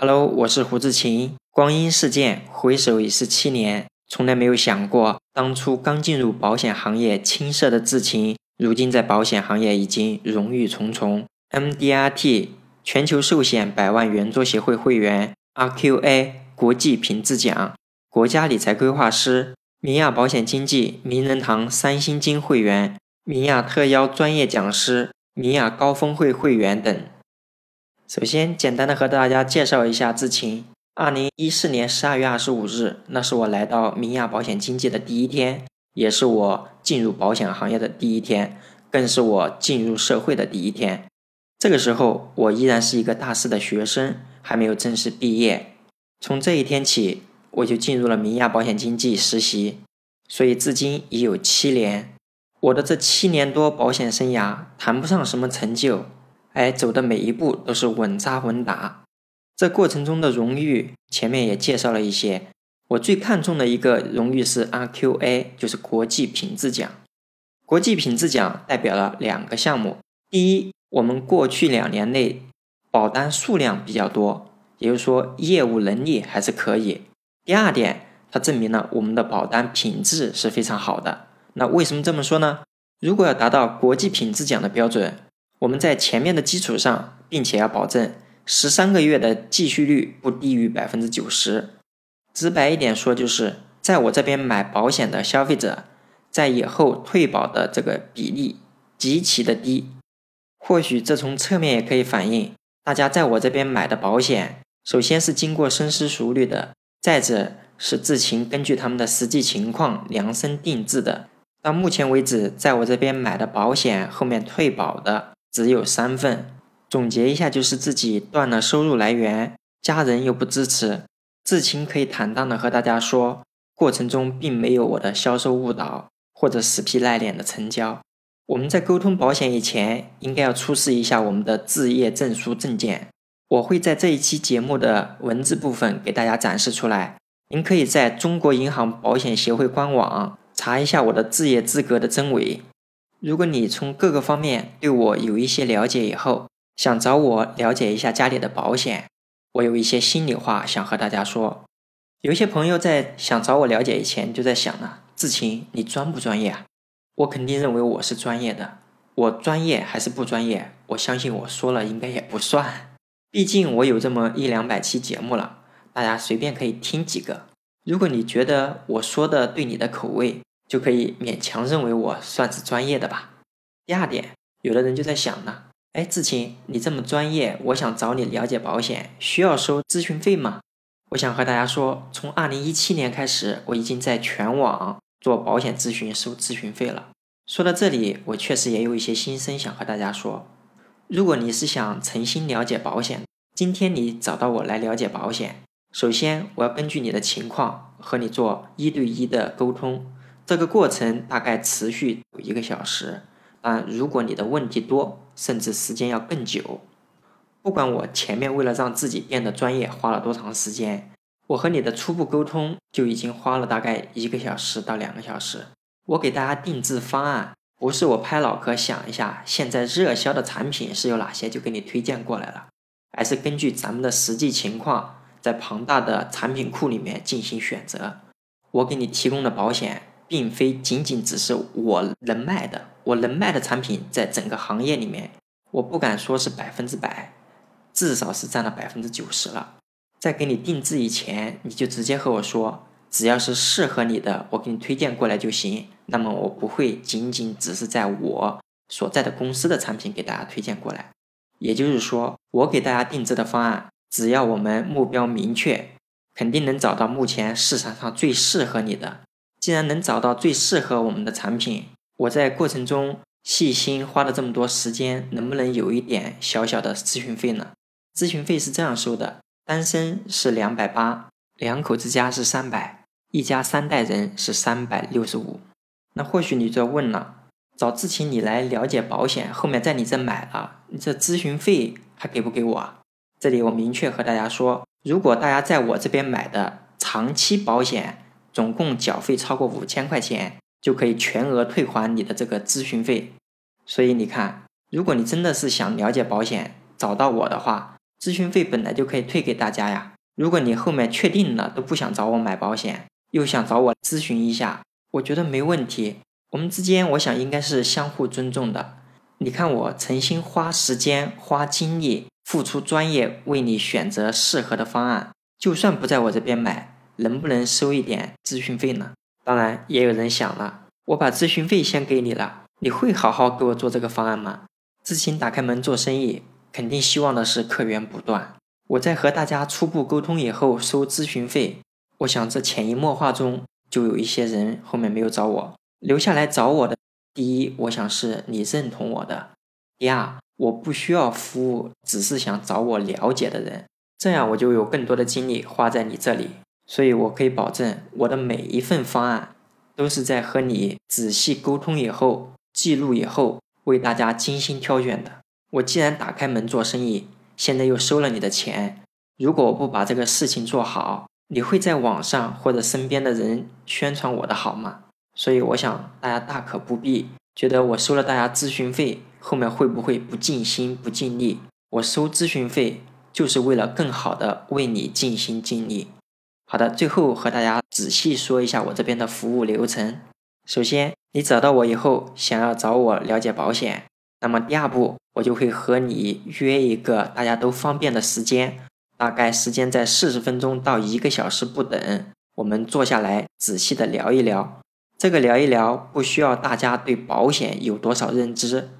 Hello，我是胡志勤。光阴似箭，回首已是七年，从来没有想过，当初刚进入保险行业青涩的志勤，如今在保险行业已经荣誉重重。MDRT 全球寿险百万圆桌协会会员，RQA 国际品质奖，国家理财规划师，明亚保险经纪名人堂三星金会员，明亚特邀专业讲师，明亚高峰会会员等。首先，简单的和大家介绍一下志勤。二零一四年十二月二十五日，那是我来到明亚保险经纪的第一天，也是我进入保险行业的第一天，更是我进入社会的第一天。这个时候，我依然是一个大四的学生，还没有正式毕业。从这一天起，我就进入了明亚保险经纪实习，所以至今已有七年。我的这七年多保险生涯，谈不上什么成就。哎，走的每一步都是稳扎稳打。这过程中的荣誉，前面也介绍了一些。我最看重的一个荣誉是 RQA，就是国际品质奖。国际品质奖代表了两个项目：第一，我们过去两年内保单数量比较多，也就是说业务能力还是可以；第二点，它证明了我们的保单品质是非常好的。那为什么这么说呢？如果要达到国际品质奖的标准，我们在前面的基础上，并且要保证十三个月的继续率不低于百分之九十。直白一点说，就是在我这边买保险的消费者，在以后退保的这个比例极其的低。或许这从侧面也可以反映，大家在我这边买的保险，首先是经过深思熟虑的，再者是自行根据他们的实际情况量身定制的。到目前为止，在我这边买的保险后面退保的。只有三份，总结一下就是自己断了收入来源，家人又不支持。志勤可以坦荡的和大家说，过程中并没有我的销售误导或者死皮赖脸的成交。我们在沟通保险以前，应该要出示一下我们的置业证书证件。我会在这一期节目的文字部分给大家展示出来，您可以在中国银行保险协会官网查一下我的置业资格的真伪。如果你从各个方面对我有一些了解以后，想找我了解一下家里的保险，我有一些心里话想和大家说。有些朋友在想找我了解以前，就在想呢：志勤，你专不专业啊？我肯定认为我是专业的。我专业还是不专业？我相信我说了应该也不算。毕竟我有这么一两百期节目了，大家随便可以听几个。如果你觉得我说的对你的口味，就可以勉强认为我算是专业的吧。第二点，有的人就在想呢，哎，志勤，你这么专业，我想找你了解保险，需要收咨询费吗？我想和大家说，从二零一七年开始，我已经在全网做保险咨询收咨询费了。说到这里，我确实也有一些心声想和大家说。如果你是想诚心了解保险，今天你找到我来了解保险，首先我要根据你的情况和你做一对一的沟通。这个过程大概持续有一个小时，但如果你的问题多，甚至时间要更久。不管我前面为了让自己变得专业花了多长时间，我和你的初步沟通就已经花了大概一个小时到两个小时。我给大家定制方案，不是我拍脑壳想一下现在热销的产品是有哪些就给你推荐过来了，而是根据咱们的实际情况，在庞大的产品库里面进行选择。我给你提供的保险。并非仅仅只是我能卖的，我能卖的产品在整个行业里面，我不敢说是百分之百，至少是占了百分之九十了。在给你定制以前，你就直接和我说，只要是适合你的，我给你推荐过来就行。那么我不会仅仅只是在我所在的公司的产品给大家推荐过来。也就是说，我给大家定制的方案，只要我们目标明确，肯定能找到目前市场上最适合你的。既然能找到最适合我们的产品，我在过程中细心花了这么多时间，能不能有一点小小的咨询费呢？咨询费是这样收的：单身是两百八，两口之家是三百，一家三代人是三百六十五。那或许你就要问了：找志勤你来了解保险，后面在你这买了，你这咨询费还给不给我？这里我明确和大家说，如果大家在我这边买的长期保险，总共缴费超过五千块钱，就可以全额退还你的这个咨询费。所以你看，如果你真的是想了解保险，找到我的话，咨询费本来就可以退给大家呀。如果你后面确定了都不想找我买保险，又想找我咨询一下，我觉得没问题。我们之间，我想应该是相互尊重的。你看我诚心花时间、花精力、付出专业，为你选择适合的方案，就算不在我这边买，能不能收一点咨询费呢？当然，也有人想了，我把咨询费先给你了，你会好好给我做这个方案吗？自行打开门做生意，肯定希望的是客源不断。我在和大家初步沟通以后收咨询费，我想这潜移默化中就有一些人后面没有找我，留下来找我的。第一，我想是你认同我的；第二，我不需要服务，只是想找我了解的人，这样我就有更多的精力花在你这里。所以我可以保证，我的每一份方案都是在和你仔细沟通以后、记录以后，为大家精心挑选的。我既然打开门做生意，现在又收了你的钱，如果我不把这个事情做好，你会在网上或者身边的人宣传我的好吗？所以我想大家大可不必觉得我收了大家咨询费，后面会不会不尽心不尽力？我收咨询费就是为了更好的为你尽心尽力。好的，最后和大家仔细说一下我这边的服务流程。首先，你找到我以后想要找我了解保险，那么第二步我就会和你约一个大家都方便的时间，大概时间在四十分钟到一个小时不等，我们坐下来仔细的聊一聊。这个聊一聊，不需要大家对保险有多少认知，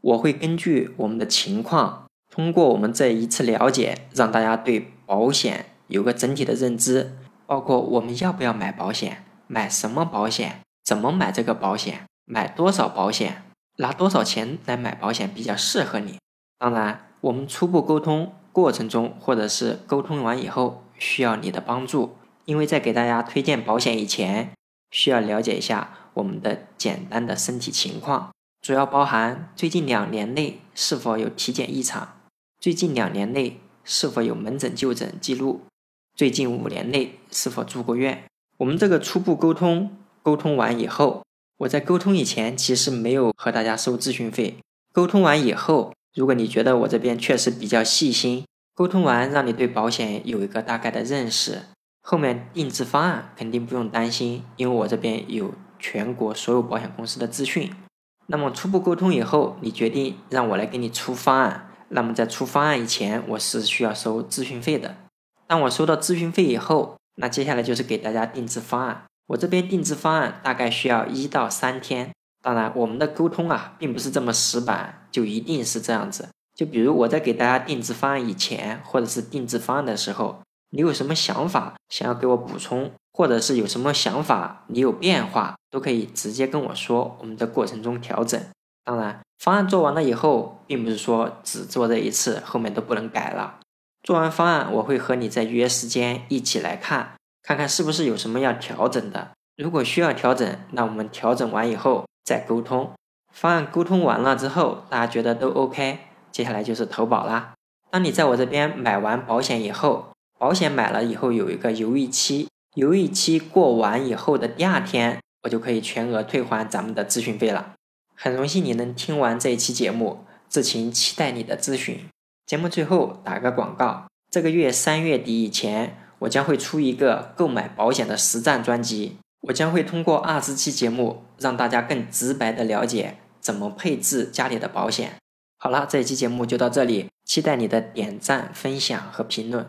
我会根据我们的情况，通过我们这一次了解，让大家对保险有个整体的认知，包括我们要不要买保险，买什么保险，怎么买这个保险，买多少保险，拿多少钱来买保险比较适合你。当然，我们初步沟通过程中，或者是沟通完以后，需要你的帮助，因为在给大家推荐保险以前。需要了解一下我们的简单的身体情况，主要包含最近两年内是否有体检异常，最近两年内是否有门诊就诊记录，最近五年内是否住过院。我们这个初步沟通沟通完以后，我在沟通以前其实没有和大家收咨询费。沟通完以后，如果你觉得我这边确实比较细心，沟通完让你对保险有一个大概的认识。后面定制方案肯定不用担心，因为我这边有全国所有保险公司的资讯。那么初步沟通以后，你决定让我来给你出方案，那么在出方案以前，我是需要收咨询费的。当我收到咨询费以后，那接下来就是给大家定制方案。我这边定制方案大概需要一到三天。当然，我们的沟通啊，并不是这么死板，就一定是这样子。就比如我在给大家定制方案以前，或者是定制方案的时候。你有什么想法想要给我补充，或者是有什么想法你有变化，都可以直接跟我说，我们在过程中调整。当然，方案做完了以后，并不是说只做这一次，后面都不能改了。做完方案，我会和你再约时间一起来看，看看是不是有什么要调整的。如果需要调整，那我们调整完以后再沟通。方案沟通完了之后，大家觉得都 OK，接下来就是投保啦。当你在我这边买完保险以后，保险买了以后有一个犹豫期，犹豫期过完以后的第二天，我就可以全额退还咱们的咨询费了。很荣幸你能听完这一期节目，志勤期待你的咨询。节目最后打个广告，这个月三月底以前，我将会出一个购买保险的实战专辑，我将会通过二十期节目，让大家更直白的了解怎么配置家里的保险。好了，这一期节目就到这里，期待你的点赞、分享和评论。